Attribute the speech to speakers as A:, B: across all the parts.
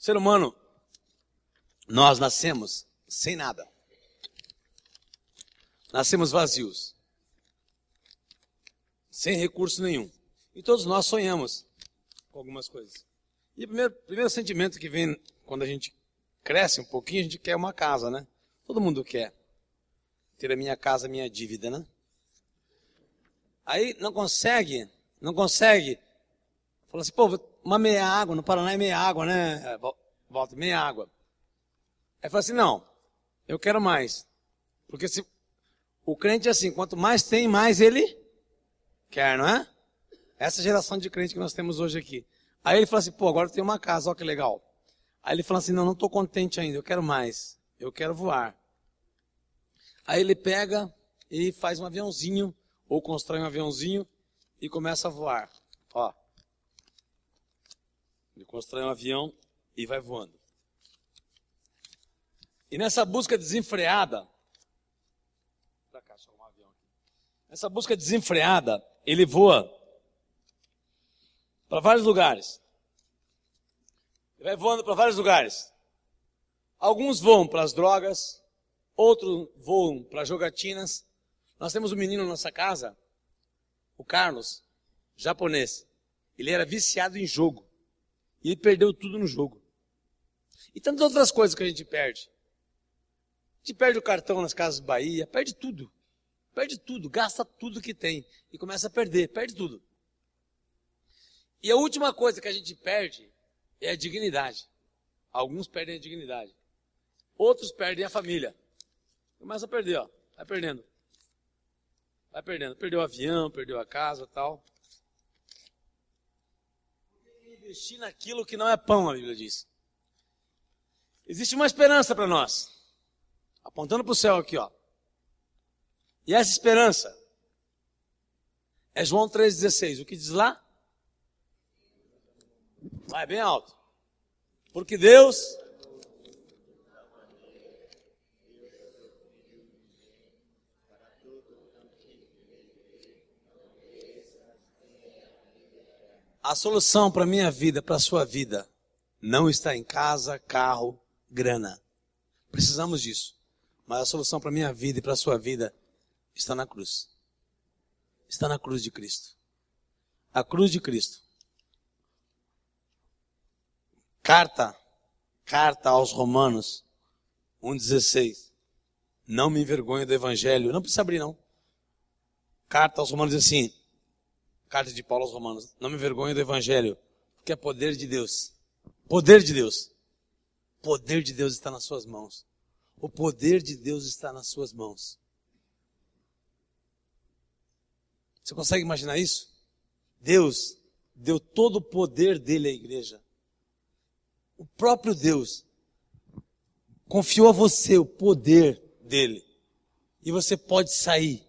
A: Ser humano, nós nascemos sem nada. Nascemos vazios. Sem recurso nenhum. E todos nós sonhamos com algumas coisas. E o primeiro, primeiro sentimento que vem quando a gente cresce um pouquinho, a gente quer uma casa, né? Todo mundo quer. Ter a minha casa, a minha dívida, né? Aí não consegue, não consegue. Fala assim, pô, uma meia água, no Paraná é meia água, né? É, volta, meia água. Aí fala assim, não, eu quero mais. Porque se o crente é assim, quanto mais tem, mais ele quer, não é? Essa geração de crente que nós temos hoje aqui. Aí ele fala assim, pô, agora eu tenho uma casa, olha que legal. Aí ele fala assim, não, não estou contente ainda, eu quero mais. Eu quero voar. Aí ele pega e faz um aviãozinho, ou constrói um aviãozinho e começa a voar. Ó. Ele constrói um avião e vai voando. E nessa busca desenfreada, cá, um avião aqui. Nessa busca desenfreada, ele voa para vários lugares. Ele vai voando para vários lugares. Alguns voam para as drogas, outros voam para jogatinas. Nós temos um menino na nossa casa, o Carlos, japonês. Ele era viciado em jogo. E ele perdeu tudo no jogo. E tantas outras coisas que a gente perde. A gente perde o cartão nas casas Bahia, perde tudo. Perde tudo, gasta tudo que tem. E começa a perder, perde tudo. E a última coisa que a gente perde é a dignidade. Alguns perdem a dignidade. Outros perdem a família. Começa a perder, ó. Vai perdendo. Vai perdendo. Perdeu o avião, perdeu a casa tal. Investir naquilo que não é pão, a Bíblia diz. Existe uma esperança para nós. Apontando para o céu aqui, ó. E essa esperança é João 3,16. O que diz lá? Vai bem alto. Porque Deus A solução para a minha vida, para a sua vida, não está em casa, carro, grana. Precisamos disso. Mas a solução para a minha vida e para a sua vida está na cruz. Está na cruz de Cristo. A cruz de Cristo. Carta, carta aos Romanos 1,16. Não me envergonho do Evangelho. Não precisa abrir, não. Carta aos Romanos diz assim: Carta de Paulo aos Romanos. Não me vergonhe do Evangelho, porque é poder de Deus. Poder de Deus. Poder de Deus está nas suas mãos. O poder de Deus está nas suas mãos. Você consegue imaginar isso? Deus deu todo o poder dele à igreja. O próprio Deus confiou a você o poder dele. E você pode sair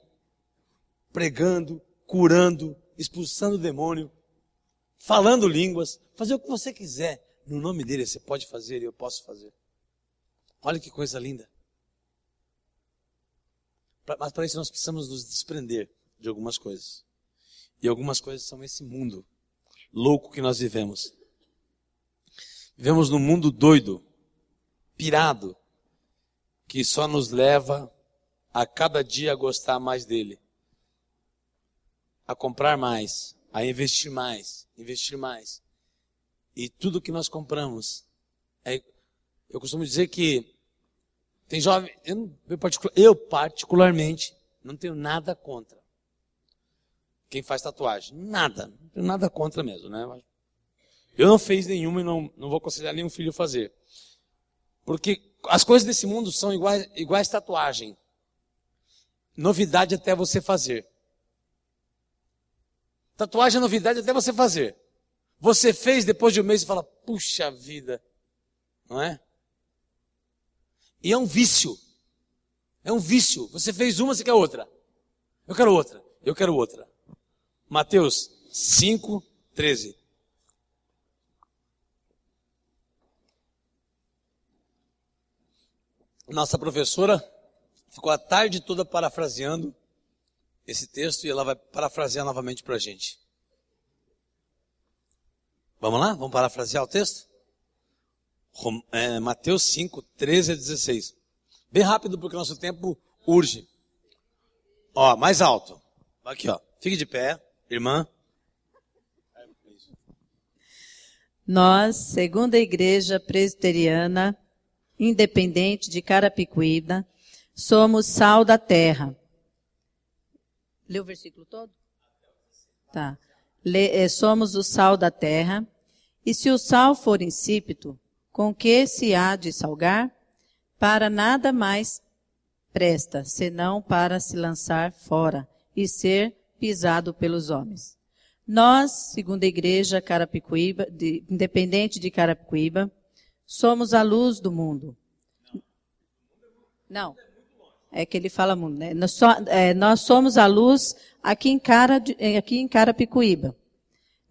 A: pregando, curando, expulsando o demônio, falando línguas, fazer o que você quiser. No nome dele você pode fazer e eu posso fazer. Olha que coisa linda. Mas para isso nós precisamos nos desprender de algumas coisas. E algumas coisas são esse mundo louco que nós vivemos. Vivemos num mundo doido, pirado, que só nos leva a cada dia gostar mais dele a comprar mais, a investir mais, investir mais. E tudo que nós compramos, é, eu costumo dizer que tem jovem, eu, eu particularmente não tenho nada contra quem faz tatuagem. Nada, não tenho nada contra mesmo, né? Eu não fiz nenhuma e não, não vou aconselhar nenhum filho a fazer. Porque as coisas desse mundo são iguais, iguais tatuagem. Novidade até você fazer. Tatuagem é novidade até você fazer. Você fez depois de um mês e fala, puxa vida. Não é? E é um vício. É um vício. Você fez uma, você quer outra. Eu quero outra. Eu quero outra. Mateus 5, 13. Nossa professora ficou a tarde toda parafraseando esse texto e ela vai parafrasear novamente para a gente. Vamos lá? Vamos parafrasear o texto? É, Mateus 5, 13 a 16. Bem rápido, porque o nosso tempo urge. Ó, mais alto. Aqui, ó. Fique de pé, irmã.
B: Nós, segundo a Igreja Presbiteriana Independente de Carapicuíba, somos sal da terra. Lê o versículo todo? Tá. É, somos o sal da terra. E se o sal for insípido, com que se há de salgar? Para nada mais presta, senão para se lançar fora e ser pisado pelos homens. Nós, segundo a igreja Carapicuíba, de, independente de Carapicuíba, somos a luz do mundo. Não. É que ele fala mundo, né? Nós, é, nós somos a luz aqui em, Cara, aqui em Carapicuíba.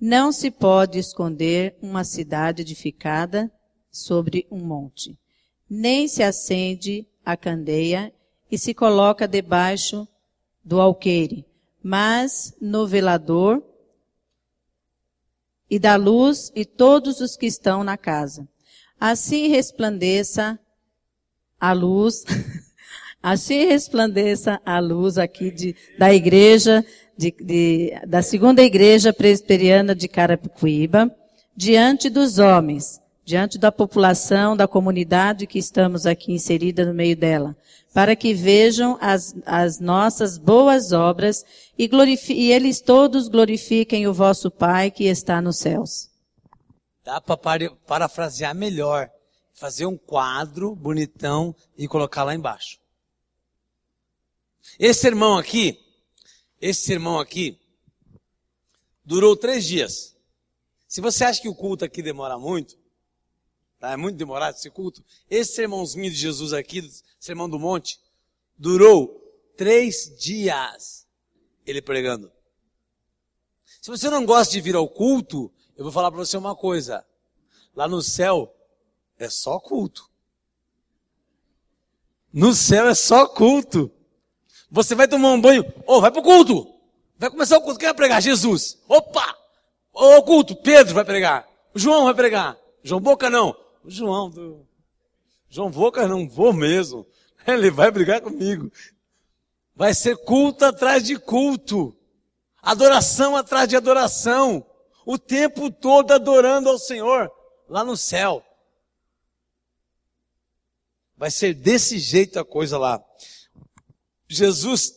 B: Não se pode esconder uma cidade edificada sobre um monte. Nem se acende a candeia e se coloca debaixo do alqueire, mas no velador e da luz e todos os que estão na casa. Assim resplandeça a luz, assim resplandeça a luz aqui de, da igreja, de, de, da segunda igreja presbiteriana de Carapicuíba, diante dos homens, diante da população, da comunidade que estamos aqui inserida no meio dela, para que vejam as, as nossas boas obras e, e eles todos glorifiquem o vosso Pai que está nos céus.
A: Dá para parafrasear melhor. Fazer um quadro bonitão e colocar lá embaixo. Esse sermão aqui, esse sermão aqui, durou três dias. Se você acha que o culto aqui demora muito, Tá? É muito demorado esse culto. Esse sermãozinho de Jesus aqui, sermão do monte, durou três dias ele pregando. Se você não gosta de vir ao culto, eu vou falar para você uma coisa. Lá no céu é só culto. No céu é só culto. Você vai tomar um banho, ô, oh, vai pro culto. Vai começar o culto. Quem vai pregar? Jesus. Opa! Ô, oh, culto, Pedro vai pregar. João vai pregar. João Boca não. O João do. João cara, não vou mesmo. Ele vai brigar comigo. Vai ser culto atrás de culto. Adoração atrás de adoração. O tempo todo adorando ao Senhor lá no céu. Vai ser desse jeito a coisa lá. Jesus,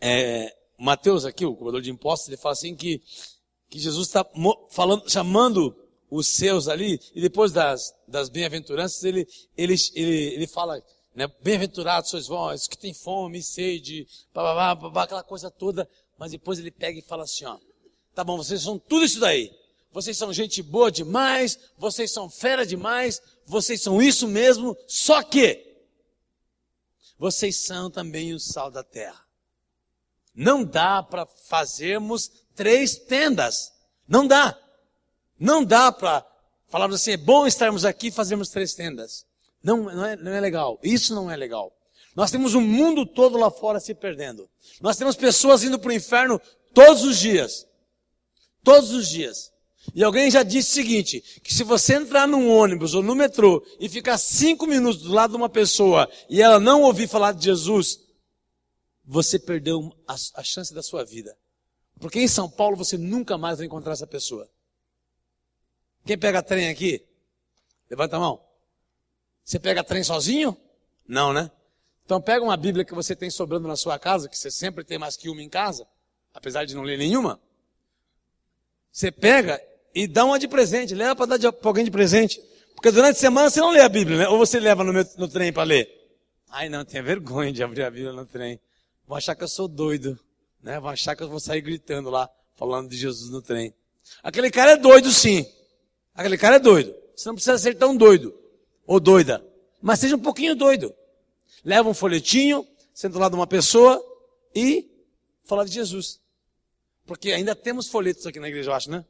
A: é, Mateus aqui, o cobrador de impostos, ele fala assim que, que Jesus está chamando os seus ali, e depois das, das bem-aventuranças, ele, ele, ele, ele fala, né, bem-aventurados sois vós, que tem fome sede, babá, babá, aquela coisa toda, mas depois ele pega e fala assim, ó, tá bom, vocês são tudo isso daí, vocês são gente boa demais, vocês são fera demais, vocês são isso mesmo, só que, vocês são também o sal da terra. Não dá para fazermos três tendas. Não dá. Não dá para falarmos assim, é bom estarmos aqui e fazermos três tendas. Não, não é, não é legal. Isso não é legal. Nós temos um mundo todo lá fora se perdendo. Nós temos pessoas indo para o inferno todos os dias. Todos os dias. E alguém já disse o seguinte, que se você entrar num ônibus ou no metrô e ficar cinco minutos do lado de uma pessoa e ela não ouvir falar de Jesus, você perdeu a, a chance da sua vida. Porque em São Paulo você nunca mais vai encontrar essa pessoa. Quem pega trem aqui? Levanta a mão. Você pega trem sozinho? Não, né? Então pega uma Bíblia que você tem sobrando na sua casa, que você sempre tem mais que uma em casa, apesar de não ler nenhuma. Você pega e dá uma de presente, leva para dar para alguém de presente. Porque durante a semana você não lê a Bíblia, né? Ou você leva no, meu, no trem para ler. Ai não, tenha vergonha de abrir a Bíblia no trem. Vão achar que eu sou doido, né? Vão achar que eu vou sair gritando lá, falando de Jesus no trem. Aquele cara é doido sim. Aquele cara é doido. Você não precisa ser tão doido ou doida, mas seja um pouquinho doido. Leva um folhetinho, senta lá de uma pessoa e fala de Jesus. Porque ainda temos folhetos aqui na igreja, eu acho, né?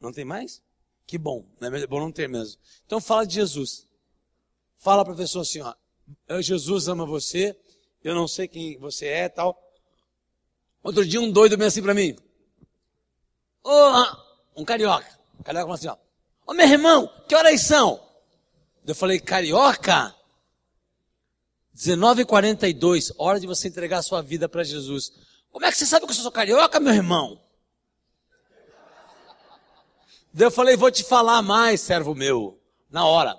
A: Não tem mais? Que bom, né? É bom não ter mesmo. Então fala de Jesus. Fala para a pessoa assim, ó, Jesus ama você, eu não sei quem você é tal. Outro dia um doido veio assim para mim. Oh, um carioca. O carioca falou assim, ó. Ô meu irmão, que horas são? Eu falei, carioca? 19h42, hora de você entregar a sua vida para Jesus. Como é que você sabe que eu sou carioca, meu irmão? Daí eu falei, vou te falar mais, servo meu. Na hora.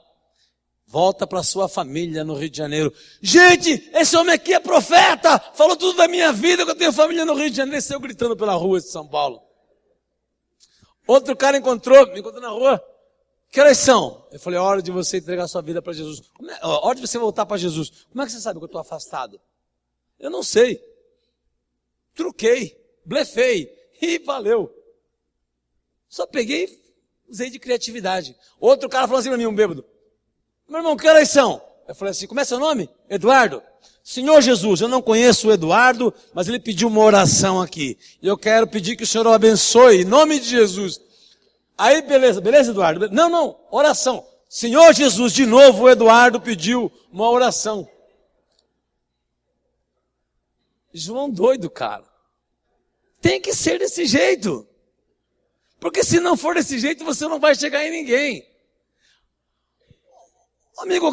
A: Volta para sua família no Rio de Janeiro. Gente, esse homem aqui é profeta. Falou tudo da minha vida, que eu tenho família no Rio de Janeiro. Desceu gritando pela rua de São Paulo. Outro cara encontrou, me encontrou na rua. Que horas são? Eu falei, hora de você entregar sua vida para Jesus. É, hora de você voltar para Jesus. Como é que você sabe que eu estou afastado? Eu não sei. Truquei, blefei e valeu. Só peguei usei de criatividade. Outro cara falou assim para mim, um bêbado. Meu irmão, que horas são? Eu falei assim, como é seu nome? Eduardo. Senhor Jesus, eu não conheço o Eduardo, mas ele pediu uma oração aqui. E eu quero pedir que o Senhor o abençoe, em nome de Jesus. Aí, beleza, beleza, Eduardo? Não, não, oração. Senhor Jesus, de novo o Eduardo pediu uma oração. João doido, cara. Tem que ser desse jeito. Porque se não for desse jeito, você não vai chegar em ninguém. Amigo,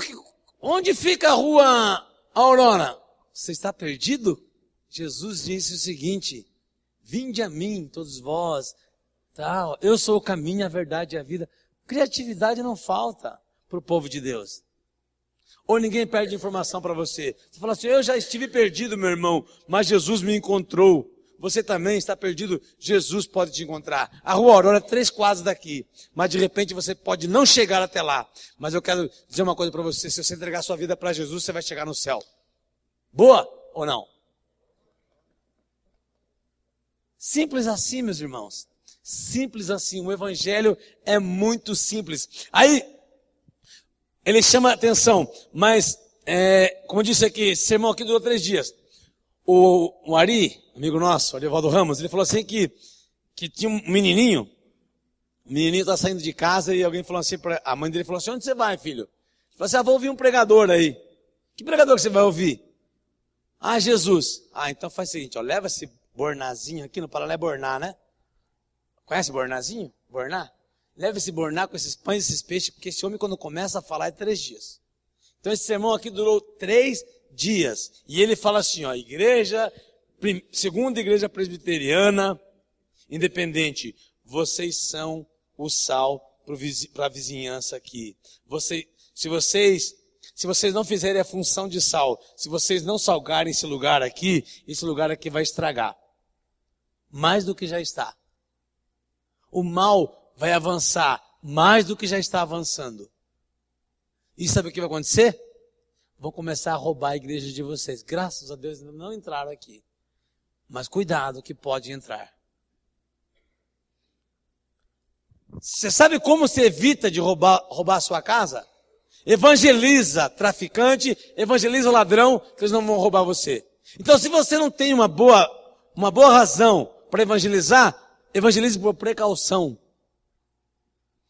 A: onde fica a rua Aurora? Você está perdido? Jesus disse o seguinte: Vinde a mim, todos vós, tal. Eu sou o caminho, a verdade e a vida. Criatividade não falta para o povo de Deus. Ou ninguém perde informação para você. Você fala assim: Eu já estive perdido, meu irmão, mas Jesus me encontrou você também está perdido, Jesus pode te encontrar. A rua Aurora é três quadras daqui, mas de repente você pode não chegar até lá. Mas eu quero dizer uma coisa para você: se você entregar sua vida para Jesus, você vai chegar no céu. Boa ou não? Simples assim, meus irmãos. Simples assim. O evangelho é muito simples. Aí, ele chama a atenção, mas, é, como disse aqui, sermão aqui durou três dias. O, o Ari, amigo nosso, Arivaldo Ramos, ele falou assim que, que tinha um menininho, o menininho está saindo de casa e alguém falou assim, pra, a mãe dele falou assim, onde você vai, filho? Ele falou assim, ah, vou ouvir um pregador aí. Que pregador que você vai ouvir? Ah, Jesus. Ah, então faz o seguinte, ó, leva esse bornazinho aqui, no Paralé Borná, né? Conhece bornazinho? Borná? Leva esse borná com esses pães e esses peixes, porque esse homem quando começa a falar é três dias. Então esse sermão aqui durou três dias. E ele fala assim, ó, igreja, segunda igreja presbiteriana, independente, vocês são o sal para a vizinhança aqui. Você, se vocês, se vocês não fizerem a função de sal, se vocês não salgarem esse lugar aqui, esse lugar aqui vai estragar. Mais do que já está. O mal vai avançar mais do que já está avançando. E sabe o que vai acontecer? Vão começar a roubar a igreja de vocês. Graças a Deus ainda não entraram aqui. Mas cuidado que pode entrar. Você sabe como se evita de roubar, roubar a sua casa? Evangeliza traficante, evangeliza ladrão, que eles não vão roubar você. Então, se você não tem uma boa, uma boa razão para evangelizar, evangelize por precaução.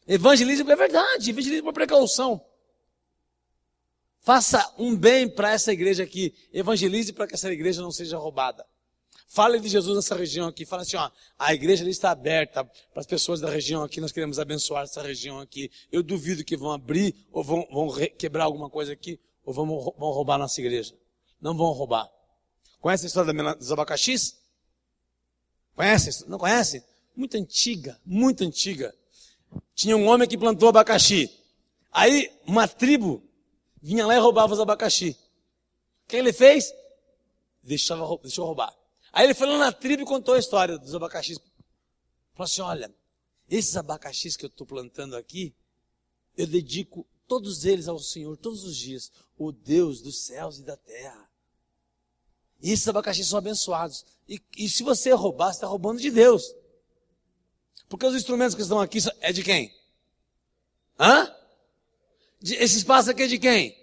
A: Evangelize, é verdade, evangelize por precaução. Faça um bem para essa igreja aqui. Evangelize para que essa igreja não seja roubada. Fale de Jesus nessa região aqui. Fala assim, ó, a igreja está aberta para as pessoas da região aqui. Nós queremos abençoar essa região aqui. Eu duvido que vão abrir ou vão, vão quebrar alguma coisa aqui ou vão, vão roubar nossa igreja. Não vão roubar. Conhece a história dos abacaxis? Conhece? Não conhece? Muito antiga, muito antiga. Tinha um homem que plantou abacaxi. Aí uma tribo vinha lá e roubava os abacaxi. O que ele fez? Deixava, deixou roubar. Aí ele foi lá na tribo e contou a história dos abacaxis. Falou assim: olha, esses abacaxis que eu estou plantando aqui, eu dedico todos eles ao Senhor, todos os dias, o Deus dos céus e da terra. E esses abacaxis são abençoados. E, e se você roubar, você está roubando de Deus. Porque os instrumentos que estão aqui é de quem? Hã? Esse espaço aqui é de quem?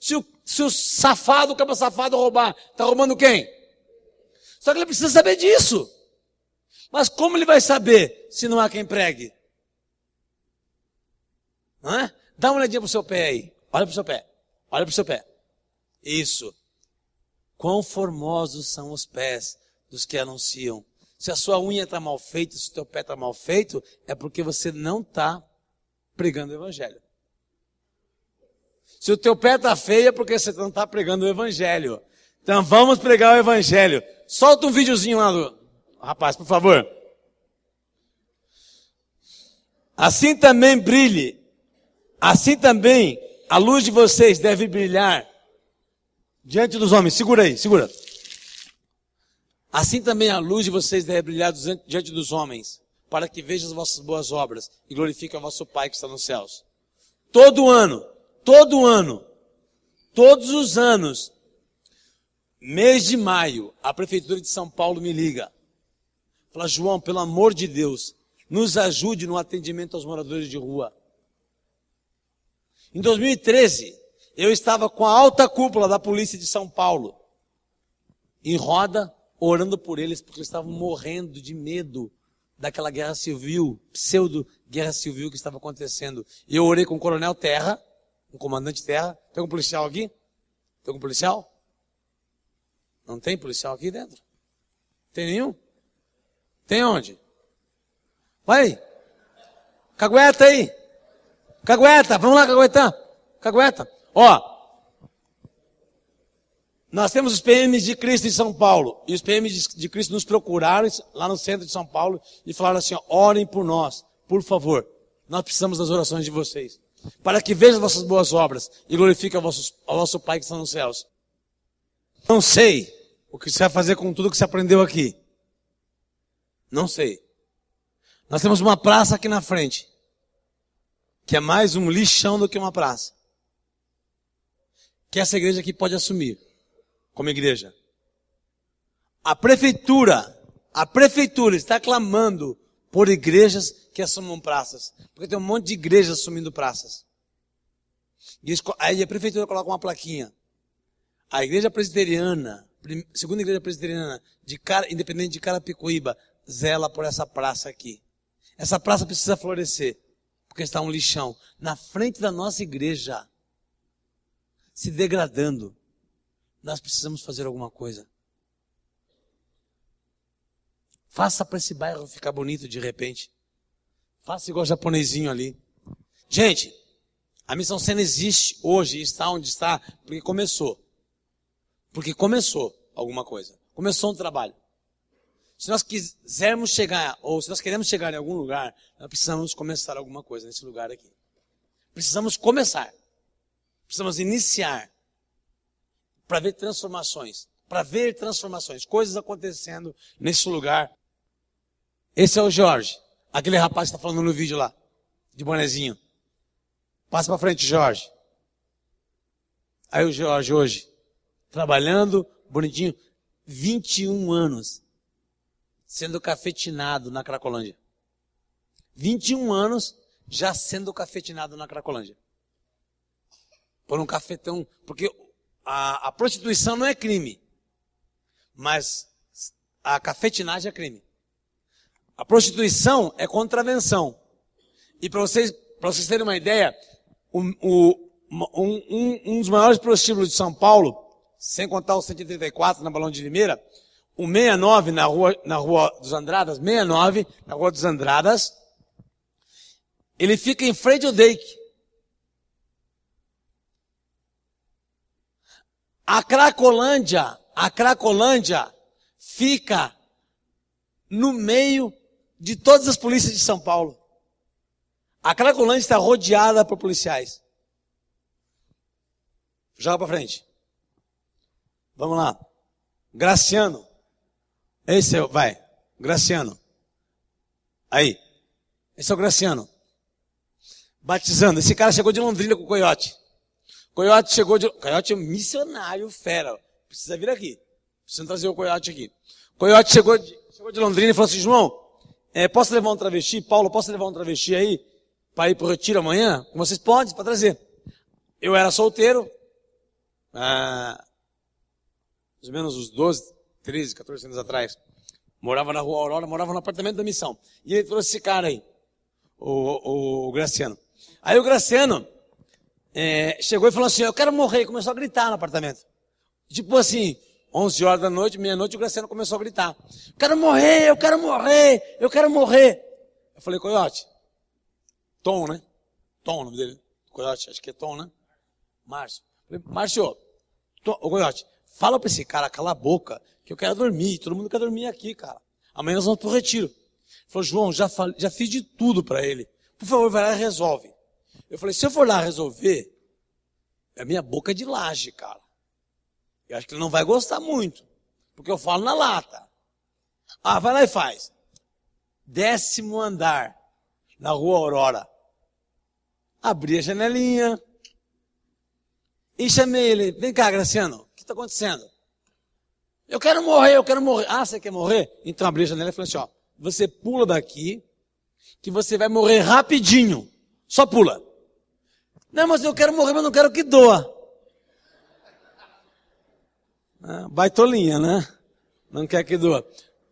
A: Se o, se o safado, o cabo safado roubar, está roubando quem? Só que ele precisa saber disso. Mas como ele vai saber se não há quem pregue? Hã? Dá uma olhadinha pro seu pé aí. Olha pro seu pé. Olha pro seu pé. Isso. Quão formosos são os pés dos que anunciam. Se a sua unha está mal feita, se o teu pé está mal feito, é porque você não está pregando o evangelho. Se o teu pé tá feio é porque você não está pregando o evangelho. Então vamos pregar o evangelho. Solta um videozinho lá do rapaz, por favor. Assim também brilhe. Assim também a luz de vocês deve brilhar diante dos homens. Segura aí, segura. Assim também a luz de vocês deve brilhar diante dos homens, para que vejam as vossas boas obras e glorifiquem o vosso Pai que está nos céus. Todo ano, todo ano, todos os anos, mês de maio, a Prefeitura de São Paulo me liga. Fala, João, pelo amor de Deus, nos ajude no atendimento aos moradores de rua. Em 2013, eu estava com a alta cúpula da polícia de São Paulo, em roda, orando por eles, porque eles estavam morrendo de medo daquela guerra civil, pseudo-guerra civil que estava acontecendo. Eu orei com o coronel Terra, o comandante Terra. Tem um policial aqui? Tem um policial? Não tem policial aqui dentro? Tem nenhum? Tem onde? Vai. Cagueta aí. Cagueta, vamos lá, cagueta. Cagueta. Ó. Nós temos os PMs de Cristo em São Paulo. E os PMs de Cristo nos procuraram lá no centro de São Paulo e falaram assim: ó, orem por nós, por favor. Nós precisamos das orações de vocês. Para que vejam vossas boas obras e glorifiquem ao vosso, vosso Pai que está nos céus. Não sei o que você vai fazer com tudo que você aprendeu aqui. Não sei. Nós temos uma praça aqui na frente, que é mais um lixão do que uma praça. Que essa igreja aqui pode assumir, como igreja. A prefeitura, a prefeitura está clamando por igrejas que assumam praças. Porque tem um monte de igrejas assumindo praças. E aí a prefeitura coloca uma plaquinha. A igreja presbiteriana, segunda igreja presbiteriana, de cara, independente de Carapicuíba, zela por essa praça aqui. Essa praça precisa florescer, porque está um lixão na frente da nossa igreja, se degradando. Nós precisamos fazer alguma coisa. Faça para esse bairro ficar bonito de repente. Faça igual o japonesinho ali. Gente, a missão cena existe hoje está onde está porque começou. Porque começou alguma coisa. Começou um trabalho. Se nós quisermos chegar, ou se nós queremos chegar em algum lugar, nós precisamos começar alguma coisa nesse lugar aqui. Precisamos começar. Precisamos iniciar. Para ver transformações. Para ver transformações. Coisas acontecendo nesse lugar. Esse é o Jorge. Aquele rapaz que está falando no vídeo lá. De bonezinho. Passa para frente, Jorge. Aí o Jorge hoje. Trabalhando, bonitinho. 21 anos sendo cafetinado na Cracolândia. 21 anos já sendo cafetinado na Cracolândia. Por um cafetão. Porque a, a prostituição não é crime. Mas a cafetinagem é crime. A prostituição é contravenção. E para vocês, vocês terem uma ideia, um, um, um, um, dos maiores prostíbulos de São Paulo, sem contar o 134 na Balão de Limeira, o 69 na rua, na rua dos Andradas, 69 na rua dos Andradas, ele fica em frente ao Dake. A Cracolândia, a Cracolândia fica no meio de todas as polícias de São Paulo. A Cracolândia está rodeada por policiais. Joga para frente. Vamos lá. Graciano. Esse é vai, Graciano. Aí. Esse é o Graciano. Batizando. Esse cara chegou de Londrina com o Coiote. Coiote chegou de, Coiote é um missionário fera. Precisa vir aqui. Precisa trazer o Coiote aqui. Coiote chegou de, chegou de Londrina e falou assim, João, é, posso levar um travesti? Paulo, posso levar um travesti aí? Para ir pro retiro amanhã? Vocês podem, para trazer. Eu era solteiro. Ah, mais ou menos uns 12, 13, 14 anos atrás. Morava na rua Aurora, morava no apartamento da missão. E ele trouxe esse cara aí, o, o, o Graciano. Aí o Graciano é, chegou e falou assim, eu quero morrer. Começou a gritar no apartamento. Tipo assim, 11 horas da noite, meia-noite, o Graciano começou a gritar. Quero morrer, eu quero morrer, eu quero morrer. Eu falei, Coyote, Tom, né? Tom, o nome dele. Coyote, acho que é Tom, né? Márcio. Falei, Márcio, ô Goiote, fala pra esse cara calar a boca, que eu quero dormir. Todo mundo quer dormir aqui, cara. Amanhã nós vamos pro retiro. Ele falou, João, já, falei, já fiz de tudo para ele. Por favor, vai lá e resolve. Eu falei, se eu for lá resolver, é minha boca de laje, cara. Eu acho que ele não vai gostar muito. Porque eu falo na lata. Ah, vai lá e faz. Décimo andar, na rua Aurora. Abri a janelinha. E chamei ele. Vem cá, Graciano. O que está acontecendo? Eu quero morrer, eu quero morrer. Ah, você quer morrer? Então abri a janela e falei assim, ó. Você pula daqui, que você vai morrer rapidinho. Só pula. Não, mas eu quero morrer, mas não quero que doa. Baitolinha, né? Não quer que doa.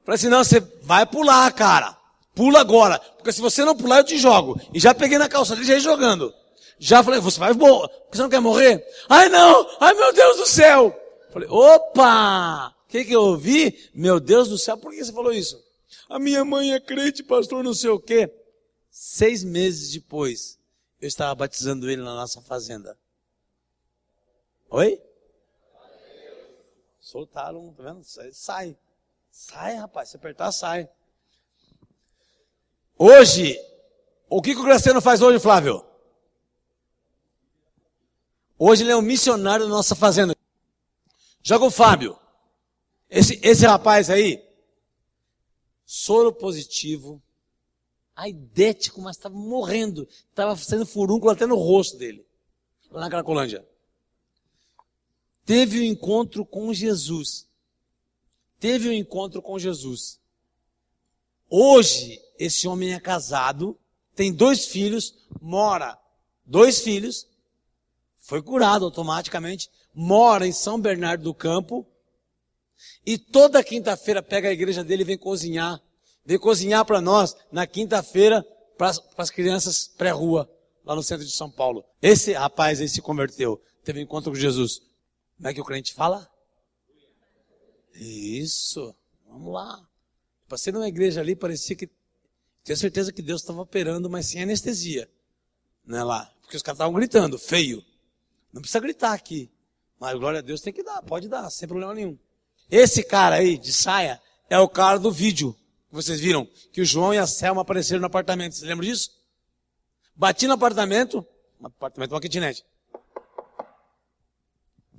A: Falei assim, não, você vai pular, cara. Pula agora. Porque se você não pular, eu te jogo. E já peguei na calça dele, já ia jogando. Já falei, você vai. Porque você não quer morrer? Ai, não! Ai, meu Deus do céu! Falei, opa! O que, que eu ouvi? Meu Deus do céu, por que você falou isso? A minha mãe é crente, pastor, não sei o quê. Seis meses depois, eu estava batizando ele na nossa fazenda. Oi? Soltaram, tá vendo? Sai. Sai, rapaz. Se apertar, sai. Hoje, o que, que o Graciano faz hoje, Flávio? Hoje ele é um missionário da nossa fazenda. Joga o Fábio. Esse, esse rapaz aí, soro positivo, aidético, mas estava morrendo. Estava sendo furúnculo até no rosto dele, lá na Cracolândia teve um encontro com Jesus. Teve um encontro com Jesus. Hoje, esse homem é casado, tem dois filhos, mora, dois filhos, foi curado automaticamente, mora em São Bernardo do Campo, e toda quinta-feira pega a igreja dele e vem cozinhar. Vem cozinhar para nós na quinta-feira para as crianças pré-rua, lá no centro de São Paulo. Esse rapaz aí se converteu, teve um encontro com Jesus. Como é que o crente fala? Isso. Vamos lá. Passei numa igreja ali, parecia que. Tinha certeza que Deus estava operando, mas sem anestesia. Não é lá? Porque os caras estavam gritando, feio. Não precisa gritar aqui. Mas glória a Deus tem que dar, pode dar, sem problema nenhum. Esse cara aí, de saia, é o cara do vídeo. Que vocês viram? Que o João e a Selma apareceram no apartamento. Você lembra disso? Bati no apartamento, apartamento, uma kitnet.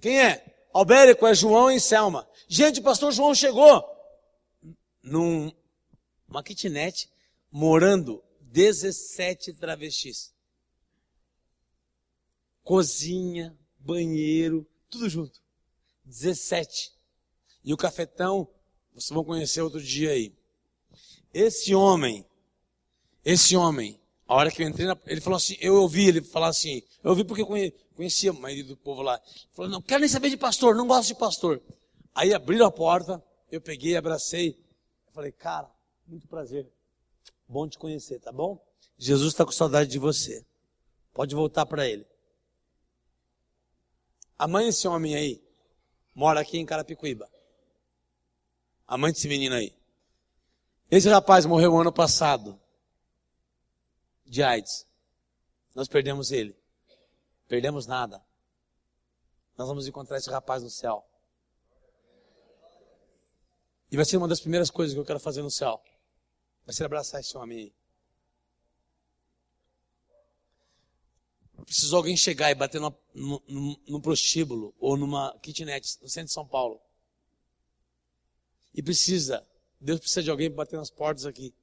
A: Quem é? Albérico é João e Selma. Gente, o pastor João chegou num uma kitnet morando 17 travestis. Cozinha, banheiro, tudo junto. 17. E o cafetão, vocês vão conhecer outro dia aí. Esse homem, esse homem, a hora que eu entrei, na, ele falou assim, eu ouvi ele falar assim, eu ouvi porque eu conhecia a maioria do povo lá. Falou, não quero nem saber de pastor, não gosto de pastor. Aí abriram a porta, eu peguei, abracei. Falei, cara, muito prazer. Bom te conhecer, tá bom? Jesus está com saudade de você. Pode voltar para ele. A mãe desse homem aí mora aqui em Carapicuíba. A mãe desse menino aí. Esse rapaz morreu ano passado de AIDS. Nós perdemos ele. Perdemos nada. Nós vamos encontrar esse rapaz no céu. E vai ser uma das primeiras coisas que eu quero fazer no céu. Vai ser abraçar esse homem aí. Precisou alguém chegar e bater no, no prostíbulo ou numa kitnet no centro de São Paulo. E precisa, Deus precisa de alguém para bater nas portas aqui.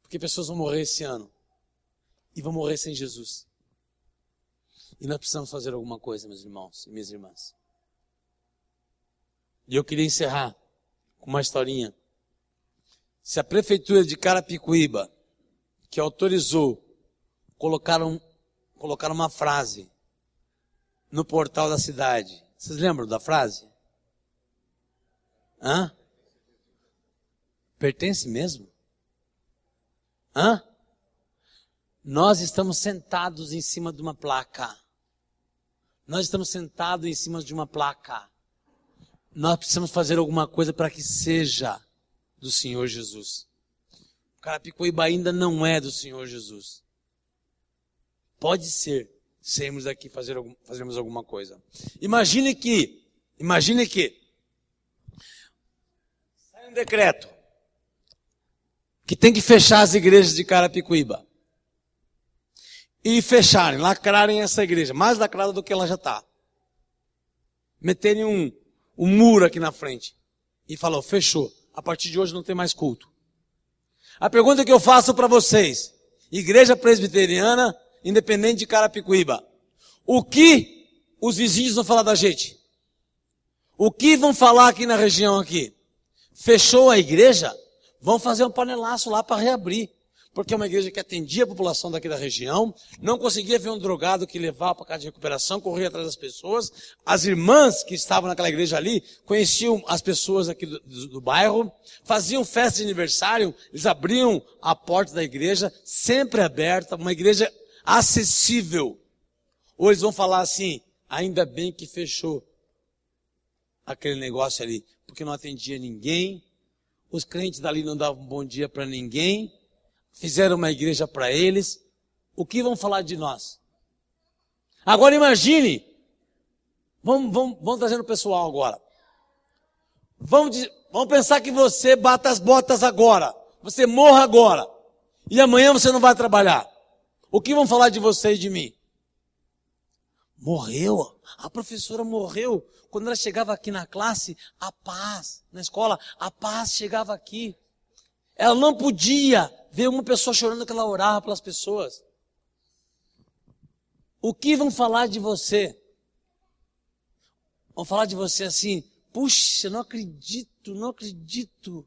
A: Porque pessoas vão morrer esse ano. E vão morrer sem Jesus. E nós precisamos fazer alguma coisa, meus irmãos e minhas irmãs. E eu queria encerrar com uma historinha. Se a prefeitura de Carapicuíba, que autorizou, colocaram, colocaram uma frase no portal da cidade. Vocês lembram da frase? Hã? Pertence mesmo? Hã? Nós estamos sentados em cima de uma placa. Nós estamos sentados em cima de uma placa. Nós precisamos fazer alguma coisa para que seja do Senhor Jesus. Carapicuíba ainda não é do Senhor Jesus. Pode ser, sairmos daqui fazer fazermos alguma coisa. Imagine que, imagine que sai um decreto que tem que fechar as igrejas de Carapicuíba. E fecharem, lacrarem essa igreja, mais lacrada do que ela já está. Meterem um, um muro aqui na frente. E falou, fechou. A partir de hoje não tem mais culto. A pergunta que eu faço para vocês, igreja presbiteriana, independente de Carapicuíba, o que os vizinhos vão falar da gente? O que vão falar aqui na região aqui? Fechou a igreja? Vão fazer um panelaço lá para reabrir. Porque é uma igreja que atendia a população daqui da região, não conseguia ver um drogado que levava para casa de recuperação, corria atrás das pessoas. As irmãs que estavam naquela igreja ali conheciam as pessoas aqui do, do, do bairro, faziam festa de aniversário, eles abriam a porta da igreja, sempre aberta, uma igreja acessível. Ou eles vão falar assim, ainda bem que fechou aquele negócio ali, porque não atendia ninguém, os crentes dali não davam bom dia para ninguém, fizeram uma igreja para eles. O que vão falar de nós? Agora imagine, vamos, vamos, vamos trazendo o pessoal agora. Vamos, vamos pensar que você bata as botas agora, você morra agora, e amanhã você não vai trabalhar. O que vão falar de você e de mim? Morreu. A professora morreu. Quando ela chegava aqui na classe, a paz, na escola, a paz chegava aqui. Ela não podia ver uma pessoa chorando que ela orava pelas pessoas. O que vão falar de você? Vão falar de você assim, puxa, não acredito, não acredito.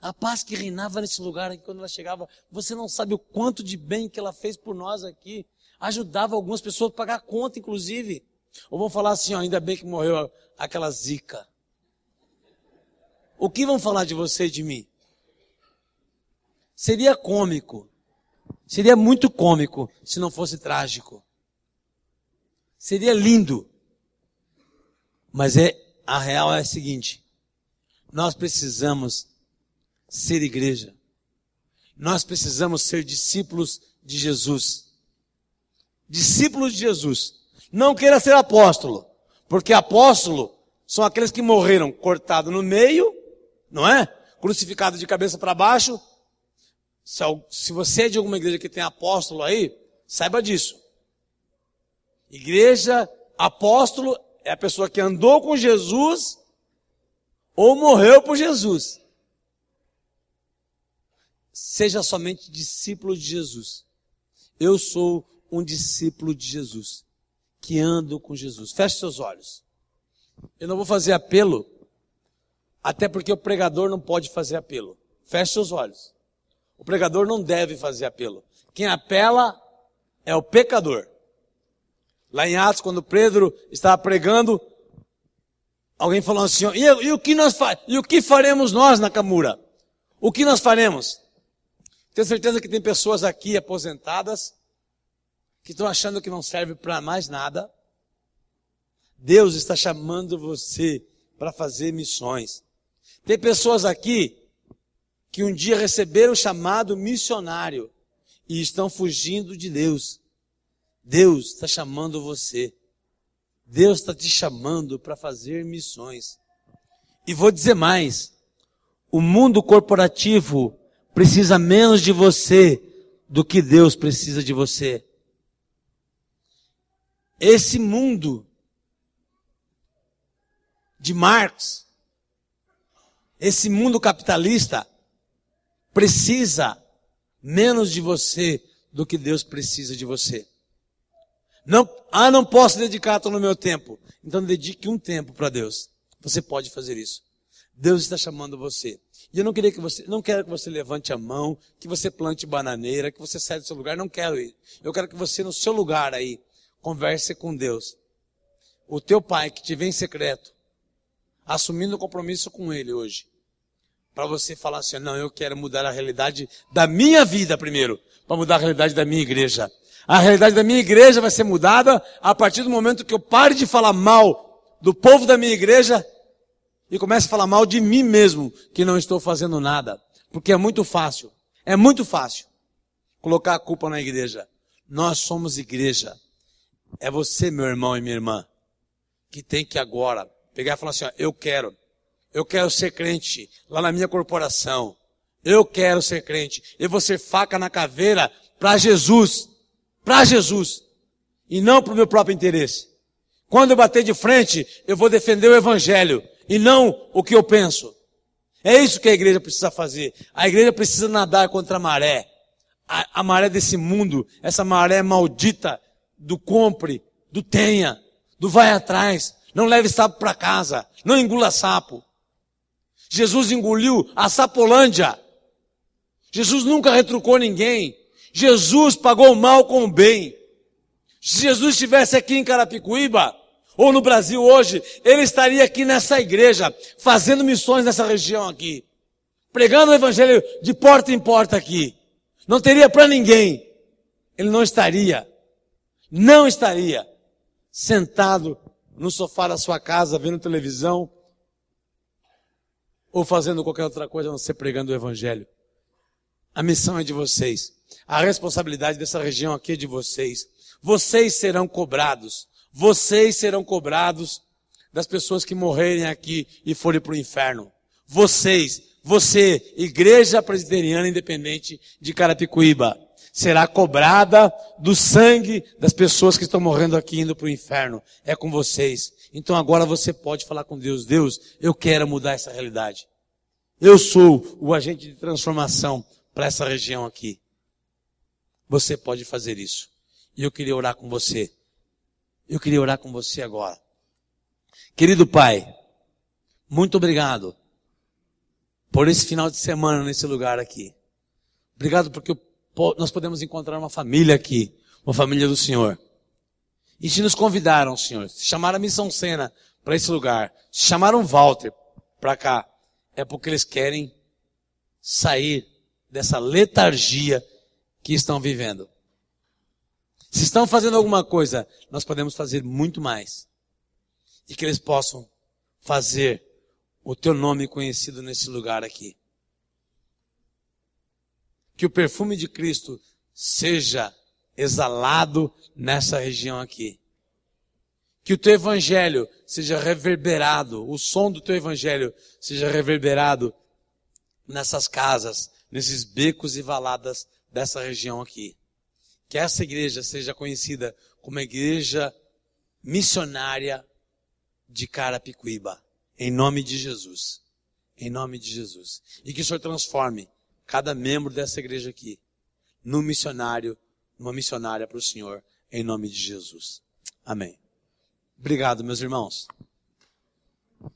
A: A paz que reinava nesse lugar quando ela chegava, você não sabe o quanto de bem que ela fez por nós aqui. Ajudava algumas pessoas a pagar conta, inclusive. Ou vão falar assim, ó, ainda bem que morreu aquela zica. O que vão falar de você e de mim? Seria cômico. Seria muito cômico se não fosse trágico. Seria lindo. Mas é, a real é a seguinte. Nós precisamos ser igreja. Nós precisamos ser discípulos de Jesus. Discípulos de Jesus. Não queira ser apóstolo, porque apóstolo são aqueles que morreram cortado no meio, não é? Crucificado de cabeça para baixo. Se você é de alguma igreja que tem apóstolo aí, saiba disso. Igreja, apóstolo é a pessoa que andou com Jesus ou morreu por Jesus. Seja somente discípulo de Jesus. Eu sou um discípulo de Jesus que andam com Jesus. Feche seus olhos. Eu não vou fazer apelo, até porque o pregador não pode fazer apelo. Feche seus olhos. O pregador não deve fazer apelo. Quem apela é o pecador. Lá em Atos, quando Pedro estava pregando, alguém falou assim: e, e o que nós e o que faremos nós na Camura? O que nós faremos? Tenho certeza que tem pessoas aqui aposentadas que estão achando que não serve para mais nada. Deus está chamando você para fazer missões. Tem pessoas aqui que um dia receberam o chamado missionário e estão fugindo de Deus. Deus está chamando você. Deus está te chamando para fazer missões. E vou dizer mais: o mundo corporativo precisa menos de você do que Deus precisa de você. Esse mundo de Marx, esse mundo capitalista, precisa menos de você do que Deus precisa de você. Não, ah, não posso dedicar todo o meu tempo. Então dedique um tempo para Deus. Você pode fazer isso. Deus está chamando você. E eu não queria que você, não quero que você levante a mão, que você plante bananeira, que você saia do seu lugar, não quero ir. Eu quero que você no seu lugar aí, Converse com Deus. O teu pai que te vem em secreto, assumindo o compromisso com ele hoje, para você falar assim: não, eu quero mudar a realidade da minha vida primeiro, para mudar a realidade da minha igreja. A realidade da minha igreja vai ser mudada a partir do momento que eu pare de falar mal do povo da minha igreja e comece a falar mal de mim mesmo, que não estou fazendo nada. Porque é muito fácil, é muito fácil colocar a culpa na igreja. Nós somos igreja. É você, meu irmão e minha irmã, que tem que agora pegar e falar assim, ó, eu quero, eu quero ser crente lá na minha corporação. Eu quero ser crente. Eu vou ser faca na caveira para Jesus. Para Jesus. E não para o meu próprio interesse. Quando eu bater de frente, eu vou defender o evangelho e não o que eu penso. É isso que a igreja precisa fazer. A igreja precisa nadar contra a maré. A, a maré desse mundo, essa maré maldita do compre, do tenha, do vai atrás. Não leve sapo para casa. Não engula sapo. Jesus engoliu a sapolândia. Jesus nunca retrucou ninguém. Jesus pagou o mal com o bem. Se Jesus estivesse aqui em Carapicuíba, ou no Brasil hoje, ele estaria aqui nessa igreja, fazendo missões nessa região aqui, pregando o evangelho de porta em porta aqui. Não teria para ninguém. Ele não estaria, não estaria sentado no sofá da sua casa, vendo televisão, ou fazendo qualquer outra coisa, não ser pregando o evangelho. A missão é de vocês. A responsabilidade dessa região aqui é de vocês. Vocês serão cobrados vocês serão cobrados das pessoas que morrerem aqui e forem para o inferno. Vocês, você, Igreja Presbiteriana Independente de Carapicuíba, será cobrada do sangue das pessoas que estão morrendo aqui indo para o inferno. É com vocês. Então agora você pode falar com Deus. Deus, eu quero mudar essa realidade. Eu sou o agente de transformação para essa região aqui. Você pode fazer isso. E eu queria orar com você. Eu queria orar com você agora. Querido Pai, muito obrigado por esse final de semana nesse lugar aqui. Obrigado porque nós podemos encontrar uma família aqui, uma família do Senhor. E se nos convidaram, Senhor, se chamaram a Missão Sena para esse lugar, se chamaram Walter para cá, é porque eles querem sair dessa letargia que estão vivendo. Se estão fazendo alguma coisa, nós podemos fazer muito mais. E que eles possam fazer o teu nome conhecido nesse lugar aqui. Que o perfume de Cristo seja exalado nessa região aqui. Que o teu evangelho seja reverberado, o som do teu evangelho seja reverberado nessas casas, nesses becos e valadas dessa região aqui que essa igreja seja conhecida como a igreja missionária de Carapicuíba. Em nome de Jesus. Em nome de Jesus. E que o Senhor transforme cada membro dessa igreja aqui num missionário, numa missionária para o Senhor. Em nome de Jesus. Amém. Obrigado, meus irmãos.